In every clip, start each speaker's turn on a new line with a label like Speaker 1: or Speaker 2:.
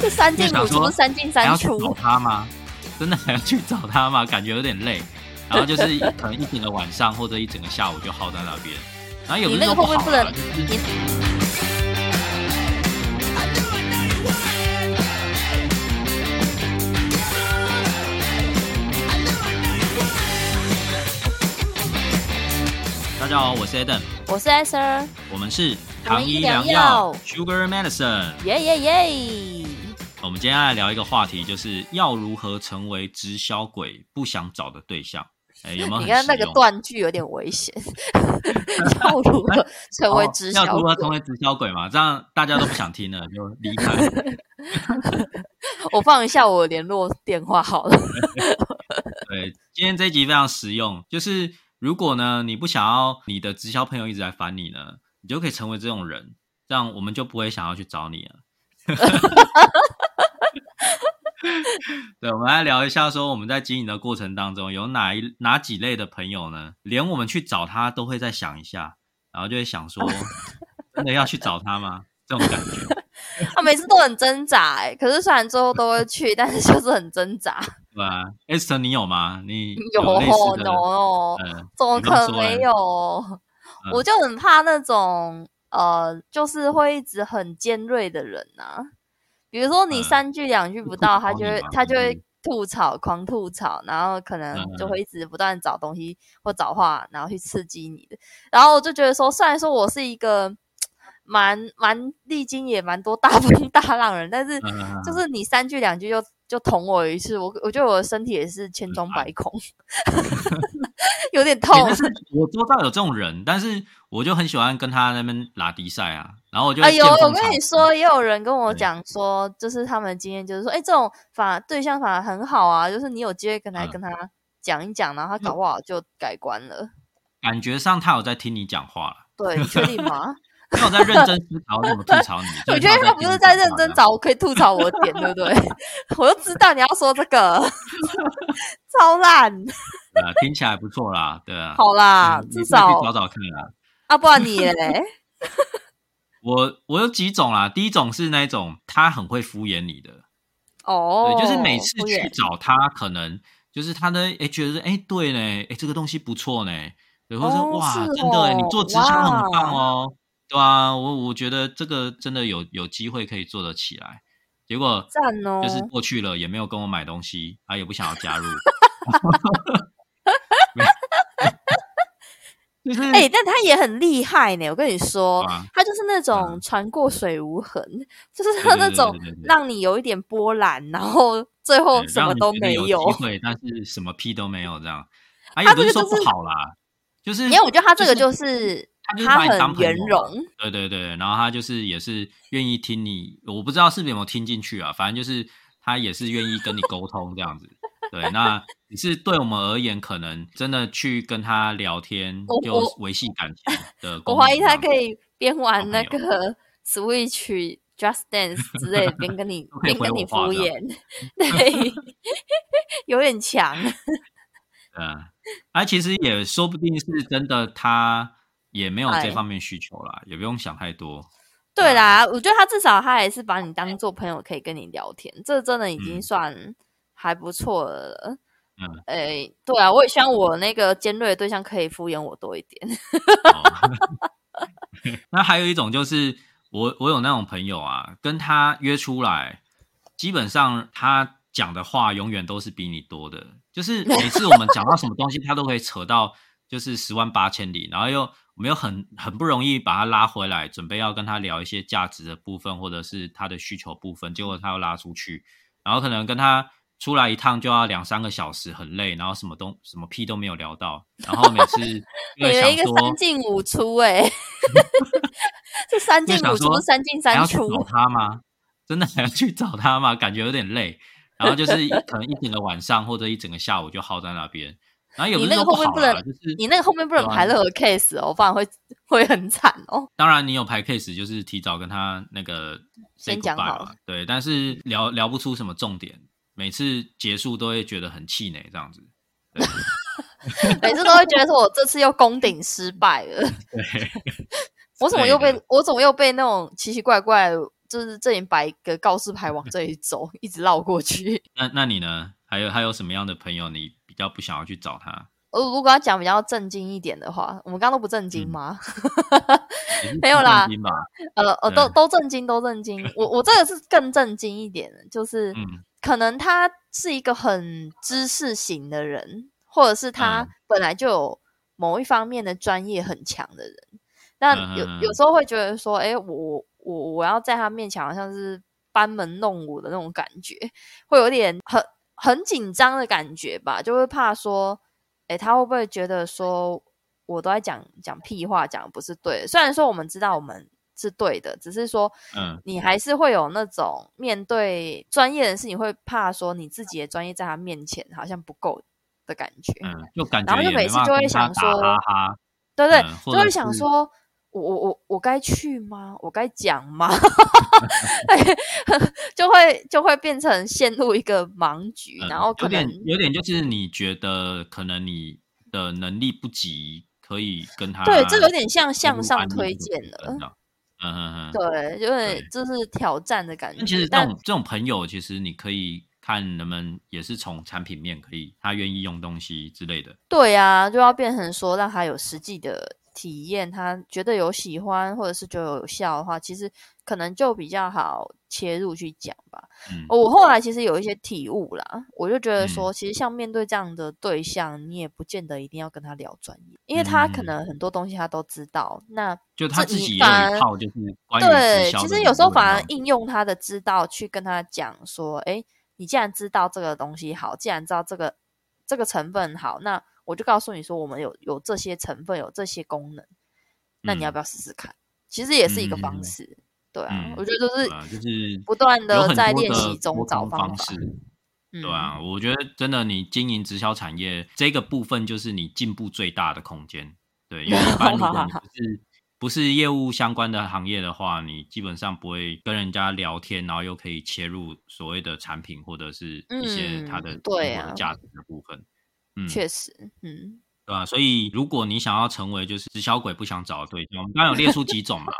Speaker 1: 这三进五
Speaker 2: 就想说
Speaker 1: 出，三进三
Speaker 2: 还要去找，他吗？真的还要去找他吗？感觉有点累。然后就是 可能一整个晚上或者一整个下午就耗在那边。然后有时候
Speaker 1: 会不会不能
Speaker 2: 啦就是大家好，我是 Adam，
Speaker 1: 我是 Esther，
Speaker 2: 我们是
Speaker 1: 糖衣
Speaker 2: 良
Speaker 1: 良药
Speaker 2: 药 Sugar Medicine。
Speaker 1: 耶耶耶！
Speaker 2: 我们今天来聊一个话题，就是要如何成为直销鬼不想找的对象。哎，有没有很
Speaker 1: 你看那个断句有点危险，要如何成为
Speaker 2: 哦
Speaker 1: 直销
Speaker 2: 要如何成
Speaker 1: 鬼？
Speaker 2: 为直销鬼嘛？这样大家都不想听了，就离开。
Speaker 1: 我放一下我联络电话好了。
Speaker 2: 对，今天这一集非常实用，就是如果呢你不想要你的直销朋友一直来烦你呢，你就可以成为这种人，这样我们就不会想要去找你了。对，我们来聊一下，说我们在经营的过程当中，有哪一哪几类的朋友呢？连我们去找他都会再想一下，然后就会想说，真的要去找他吗？这种感觉，
Speaker 1: 他每次都很挣扎，哎，可是虽然最后都会去，但是就是很挣扎。
Speaker 2: 对吧？Esther，你有吗？你
Speaker 1: 有有，么可能没有？
Speaker 2: 嗯
Speaker 1: 我就很怕那种呃，就是会一直很尖锐的人呐、比如说你
Speaker 2: 嗯
Speaker 1: 三句两句不到，他就会他就会
Speaker 2: 嗯
Speaker 1: 吐槽，狂吐槽，然后可能
Speaker 2: 嗯
Speaker 1: 就会一直不断找东西或找话，然后去刺激你的。然后我就觉得说，虽然说我是一个蛮蛮历经也蛮多大风大浪人，但是
Speaker 2: 嗯
Speaker 1: 就是你三句两句就就捅我一次，我我觉得我的身体也是千疮百孔，有点痛
Speaker 2: 我知道有这种人，但是我就很喜欢跟他那边拉低赛啊，然后我就
Speaker 1: 哎呦，我跟你说，也有人跟我
Speaker 2: 对。
Speaker 1: 讲说，就是他们经验就是说，哎，这种反而对象反而很好啊，就是你有机会跟他
Speaker 2: 嗯。
Speaker 1: 跟他讲一讲，然后他搞不好就改观了。
Speaker 2: 感觉上他有在听你讲话了，
Speaker 1: 对，你确定吗？
Speaker 2: 没有在认真思考怎么吐槽你。
Speaker 1: 我
Speaker 2: 就是
Speaker 1: 觉得他不是在认真找我可以吐槽我的点，对不对？我就知道你要说这个，超烂。
Speaker 2: 对啊，听起来不错啦，对啊。
Speaker 1: 好啦，
Speaker 2: 嗯
Speaker 1: 至少
Speaker 2: 找找看啦。
Speaker 1: 啊，不然你嘞？
Speaker 2: 我我有几种啦，第一种是那种他很会敷衍你的，
Speaker 1: 哦，
Speaker 2: 对，就是每次去找他，可能就是他呢哎觉得哎对呢，哎这个东西不错呢，对，或者说
Speaker 1: 哦
Speaker 2: 哇
Speaker 1: 是
Speaker 2: 真的哎，你
Speaker 1: 哦
Speaker 2: 做直销很棒
Speaker 1: 哇
Speaker 2: 哦，对啊，我我觉得这个真的有有机会可以做得起来，结果
Speaker 1: 赞哦，
Speaker 2: 就是过去了，也没有跟我买东西，他也不想要加入，就是
Speaker 1: 哎、但他也很厉害呢。我跟你说，
Speaker 2: 啊
Speaker 1: 他就是那种
Speaker 2: 嗯
Speaker 1: 船过水无痕，就是他那种让你有一点波澜，然后最后什么都没
Speaker 2: 有机会，但是什么屁都没有这样，啊，
Speaker 1: 他
Speaker 2: 也不是不好啦，就是
Speaker 1: 因为我觉得他这个
Speaker 2: 就
Speaker 1: 就是
Speaker 2: 他
Speaker 1: 很圆融，
Speaker 2: 对对对，然后他就是也是愿意听你，我不知道是不是有没有听进去啊，反正就是他也是愿意跟你沟通这样子。对，那只是对我们而言，可能真的去跟他聊天
Speaker 1: 我，
Speaker 2: 就
Speaker 1: 我
Speaker 2: 维系感情的
Speaker 1: 我。怀疑他可以边玩
Speaker 2: 好
Speaker 1: 那个 Switch、Just Dance 之类的，边跟你边跟你敷衍，对，有点强。
Speaker 2: 对啊，啊，其实也说不定是真的，他也没有
Speaker 1: 哎
Speaker 2: 这方面需求啦，也不用想太多。
Speaker 1: 对啦，我觉得他至少他还是把你当做朋友，可以跟你聊天，这真的已经
Speaker 2: 嗯
Speaker 1: 算还不错了。
Speaker 2: 嗯，
Speaker 1: 哎，对啊，我也希望我那个尖锐的对象可以敷衍我多一点。
Speaker 2: 哦 那还有一种就是我我有那种朋友啊，跟他约出来，基本上他讲的话永远都是比你多的，就是每次我们讲到什么东西，他都可以扯到就是十万八千里，然后又我们又很很不容易把他拉回来，准备要跟他聊一些价值的部分或者是他的需求部分，结果他又拉出去，然后可能跟他。出来一趟就要两三个小时，很累，然后什么东什么屁都没有聊到，然后每次 就
Speaker 1: 你
Speaker 2: 会
Speaker 1: 的一个，三进五出、哎，这三进五出三进三出，
Speaker 2: 他吗？真的还要去找他吗？感觉有点累。然后就是可能一整个晚上或者一整个下午就耗在那边。然后也不
Speaker 1: 你那
Speaker 2: 是说
Speaker 1: 个后面不能你那个后面不能排任何 case 哦，不然会会很惨哦。
Speaker 2: 当然你有排 case，就是提早跟他那个
Speaker 1: 先讲好
Speaker 2: 了。对，但是聊聊不出什么重点，每次结束都会觉得很气馁，这样子。对
Speaker 1: 每次都会觉得说我这次又攻顶失败了，
Speaker 2: 对，
Speaker 1: 我怎么又被我怎么又被那种奇奇怪怪，就是这里摆一个告示牌往这里走，一直绕过去。
Speaker 2: 那那你呢？还有还有什么样的朋友你比较不想要去找他？
Speaker 1: 呃，如果要讲比较震惊一点的话，我们刚刚都不正经
Speaker 2: 嗯
Speaker 1: 吗？没有啦？呃呃，都都震惊，都震惊。我我这个是更震惊一点的，就是
Speaker 2: 嗯
Speaker 1: 可能他是一个很知识型的人，或者是他
Speaker 2: 嗯
Speaker 1: 本来就有某一方面的专业很强的人。那有有时候会觉得说，哎，我我我要在他面前好像是班门弄斧的那种感觉，会有点很很紧张的感觉吧，就会怕说，哎，他会不会觉得说我都在讲讲屁话，讲的不是对的？虽然说我们知道我们是对的，只是说
Speaker 2: 嗯
Speaker 1: 你还是会有那种面对专业人士，你会怕说你自己的专业在他面前好像不够的感觉。
Speaker 2: 嗯，就感
Speaker 1: 然后就每次就会想说
Speaker 2: 哈哈，
Speaker 1: 对对，
Speaker 2: 嗯
Speaker 1: 就会想
Speaker 2: 是
Speaker 1: 说，我我我我该去吗？我该讲吗？就会就会变成陷入一个盲局，
Speaker 2: 嗯
Speaker 1: 然后可
Speaker 2: 有点
Speaker 1: 能
Speaker 2: 有点就是你觉得可能你的能力不及，可以跟他
Speaker 1: 对，这有点像向上推
Speaker 2: 这个
Speaker 1: 荐了。
Speaker 2: 嗯嗯嗯，
Speaker 1: 对，有点
Speaker 2: 对
Speaker 1: 就是挑战的感
Speaker 2: 觉其实。这种这种朋友，其实你可以看能不能也是从产品面可以，他愿意用东西之类的。
Speaker 1: 对啊，就要变成说让他有实际的体验，他觉得有喜欢或者是觉得有效的话，其实可能就比较好切入去讲吧。
Speaker 2: 嗯
Speaker 1: 我后来其实有一些体悟啦，我就觉得
Speaker 2: 嗯
Speaker 1: 说，其实像面对这样的对象，你也不见得一定要跟他聊专业，因为他可
Speaker 2: 嗯
Speaker 1: 能很多东西他都知道。那
Speaker 2: 就他自己一套，就是关于
Speaker 1: 对其实有时候反而应用他的知道去跟他讲说，诶，你既然知道这个东西好，既然知道这个这个成分好，那我就告诉你说，我们有有这些成分，有这些功能，那你要
Speaker 2: 嗯
Speaker 1: 不要试试看？其实也是一个方式，对啊，
Speaker 2: 嗯
Speaker 1: 我觉得就是
Speaker 2: 就是
Speaker 1: 不断的在练习中找方法
Speaker 2: 式。
Speaker 1: 嗯，
Speaker 2: 对啊，我觉得真的，你经营直销产业这个部分，就是你进步最大的空间。对，因为一般如果你不是 不是业务相关的行业的话，你基本上不会跟人家聊天，然后又可以切入所谓的产品或者是一些它的
Speaker 1: 嗯对
Speaker 2: 价值的部分。嗯，
Speaker 1: 确实，嗯，
Speaker 2: 对吧、所以如果你想要成为就是直销鬼不想找的对象，我们刚刚有列出几种嘛，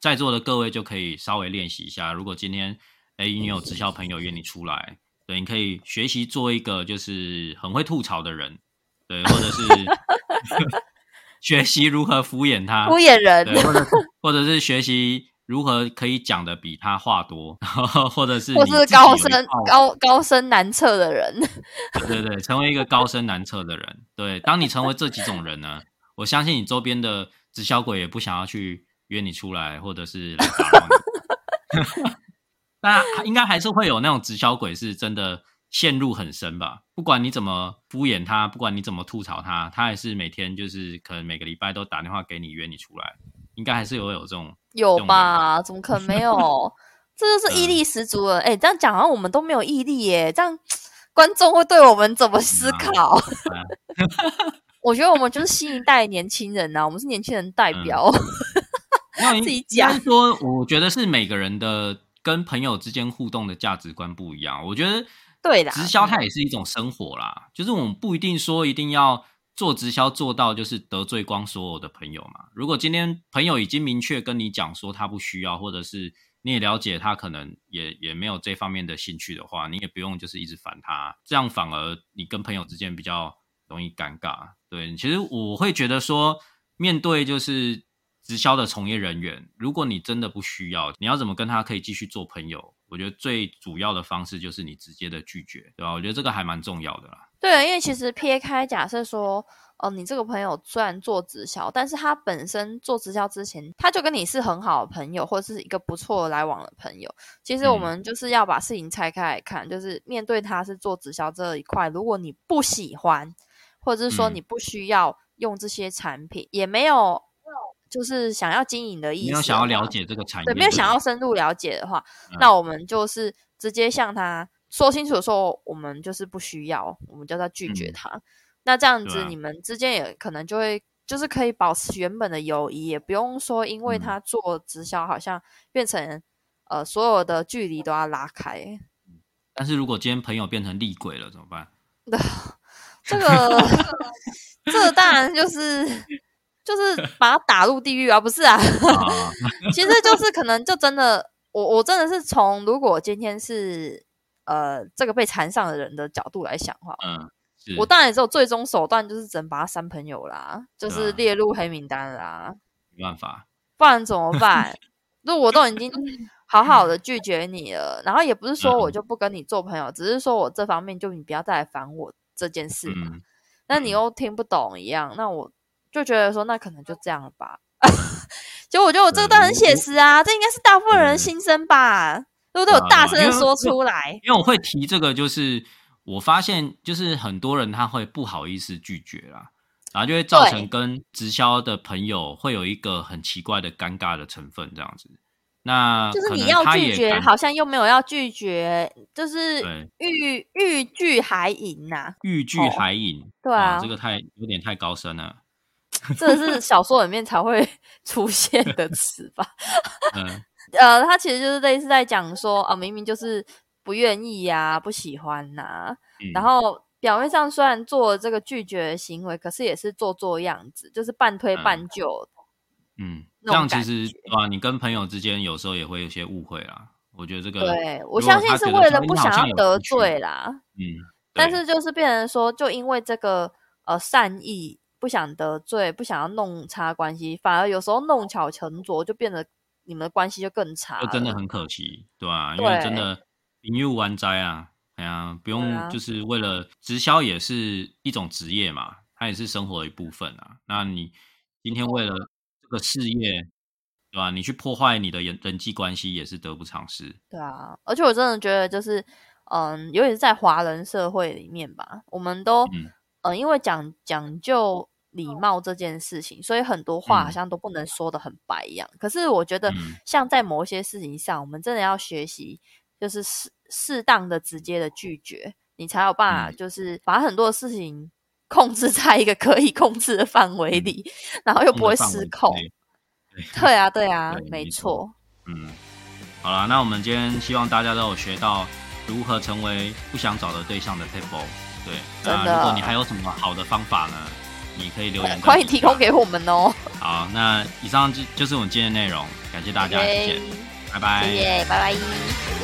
Speaker 2: 在座的各位就可以稍微练习一下。如果今天哎你有直销朋友约你出来，对，你可以学习做一个就是很会吐槽的人，对，或者是 学习如何敷衍他，
Speaker 1: 敷衍人，
Speaker 2: 对，或者或者是学习如何可以讲的比他话多，或者是
Speaker 1: 或是高深高高深难测的人，
Speaker 2: 对对对，成为一个高深难测的人。对，当你成为这几种人呢，我相信你周边的直销鬼也不想要去约你出来，或者是来打扰你。但应该还是会有那种直销鬼是真的陷入很深吧？不管你怎么敷衍他，不管你怎么吐槽他，他还是每天就是可能每个礼拜都打电话给你约你出来，应该还是有有这种
Speaker 1: 有吧？怎么可能没有？这就是毅
Speaker 2: 嗯
Speaker 1: 力十足了。哎、这样讲好像我们都没有毅力耶，这样观众会对我们怎么思考？
Speaker 2: 啊
Speaker 1: 我觉得我们就是新一代年轻人呐、我们是年轻人代
Speaker 2: 嗯
Speaker 1: 表。
Speaker 2: 那
Speaker 1: 自己讲
Speaker 2: 说，我觉得是每个人的跟朋友之间互动的价值观不一样。我觉得
Speaker 1: 对啦
Speaker 2: 直销它也是一种生活啦，就是我们不一定说一定要做直销做到就是得罪光所有的朋友嘛。如果今天朋友已经明确跟你讲说他不需要，或者是你也了解他可能也也没有这方面的兴趣的话，你也不用就是一直烦他，这样反而你跟朋友之间比较容易尴尬。对，其实我会觉得说，面对就是直销的从业人员，如果你真的不需要，你要怎么跟他可以继续做朋友？我觉得最主要的方式就是你直接的拒绝，对吧？我觉得这个还蛮重要的啦。
Speaker 1: 对，因为其实撇开假设说，哦、你这个朋友虽然做直销，但是他本身做直销之前，他就跟你是很好的朋友，或者是一个不错的来往的朋友。其实我
Speaker 2: 嗯
Speaker 1: 们就是要把事情拆开来看，就是面对他是做直销这一块，如果你不喜欢，或者是说
Speaker 2: 嗯
Speaker 1: 你不需要用这些产品，也没有就是想要经营的意思，
Speaker 2: 没有想要了。解这个产业，
Speaker 1: 对，没有想要深入了解的话，
Speaker 2: 嗯
Speaker 1: 那我们就是直接向他说清楚，说我们就是不需要，我们就在拒绝
Speaker 2: 嗯
Speaker 1: 他。那这样子，你们之间也可能就会就是可以保持原本的友谊，也不用说因为
Speaker 2: 嗯
Speaker 1: 他做直销，好像变成呃所有的距离都要拉开。
Speaker 2: 但是如果今天朋友变成厉鬼了怎么办？
Speaker 1: 这个 这个当然就是就是把他打入地狱啊，不是啊？
Speaker 2: 啊，
Speaker 1: 其实就是可能就真的，我我真的是从如果今天是呃这个被缠上的人的角度来想的话，
Speaker 2: 嗯，
Speaker 1: 我当然也只有最终手段就是只能把他删朋友啦，就是列入黑名单啦，
Speaker 2: 没办法，
Speaker 1: 不然怎么办？如果我都已经好好的拒绝你了，然后也不是说我
Speaker 2: 嗯
Speaker 1: 就不跟你做朋友，只是说我这方面就你不要再来烦我这件事嘛。
Speaker 2: 嗯，
Speaker 1: 那你又听不懂一样，那我就觉得说，那可能就这样了吧。结果我觉得我这个
Speaker 2: 对
Speaker 1: 段很写实啊，这应该是大部分人的心声吧，对不对？
Speaker 2: 对啊
Speaker 1: 我大声的说出来，
Speaker 2: 因为我会提这个，就是我发现就是很多人他会不好意思拒绝啦，然后就会造成跟直销的朋友会有一个很奇怪的尴尬的成分，这样子。那
Speaker 1: 就是你要拒绝，好像又没有要拒绝，就是
Speaker 2: 对
Speaker 1: 欲欲拒还迎呐、
Speaker 2: 欲拒
Speaker 1: 哦
Speaker 2: 还迎，
Speaker 1: 对啊
Speaker 2: 这个太有点太高深了。
Speaker 1: 这是小说里面才会 出现的词吧？
Speaker 2: 嗯，
Speaker 1: 呃，他其实就是类似在讲说啊，明明就是不愿意呀、不喜欢呐、
Speaker 2: 嗯
Speaker 1: 然后表面上虽然做了这个拒绝的行为，可是也是做做样子，就是半推
Speaker 2: 嗯
Speaker 1: 半就。
Speaker 2: 嗯，这样其
Speaker 1: 感
Speaker 2: 实啊？你跟朋友之间有时候也会有些误会啦。我觉得这个，
Speaker 1: 对我相信是为了不想得罪啦，
Speaker 2: 嗯，
Speaker 1: 但是就是变成说，就因为这个呃善意，不想得罪，不想要弄差关系，反而有时候弄巧成拙，就变得你们的关系就更差
Speaker 2: 真的很可惜，对吧、因为真的名誉完灾啊，哎呀，不用就是为了直销也是一种职业嘛，它也是生活的一部分啊。那你今天为了这个事业，对吧？你去破坏你的人人际关系也是得不偿失。
Speaker 1: 对啊，而且我真的觉得就是，嗯，尤其是在华人社会里面吧，我们都，
Speaker 2: 嗯
Speaker 1: 呃，因为讲讲究礼貌这件事情，所以很多话好
Speaker 2: 嗯
Speaker 1: 像都不能说的很白一样。可是我觉得
Speaker 2: 嗯，
Speaker 1: 像在某一些事情上，我们真的要学习，就是适适当的直接的拒绝，你才有办法，
Speaker 2: 嗯
Speaker 1: 就是把很多事情控制在一个可以控制的范围
Speaker 2: 嗯
Speaker 1: 里，然后又不会失控。对啊，对啊，没
Speaker 2: 错。嗯，好了，那我们今天希望大家都有学到如何成为不想找的对象的 table。对，那如果你还有什么好的方法呢？你可以留言在
Speaker 1: 欢迎提供给我们哦。
Speaker 2: 好，那以上就就是我们今天的内容，感谢大家，谢谢，拜拜。
Speaker 1: 谢谢，拜拜。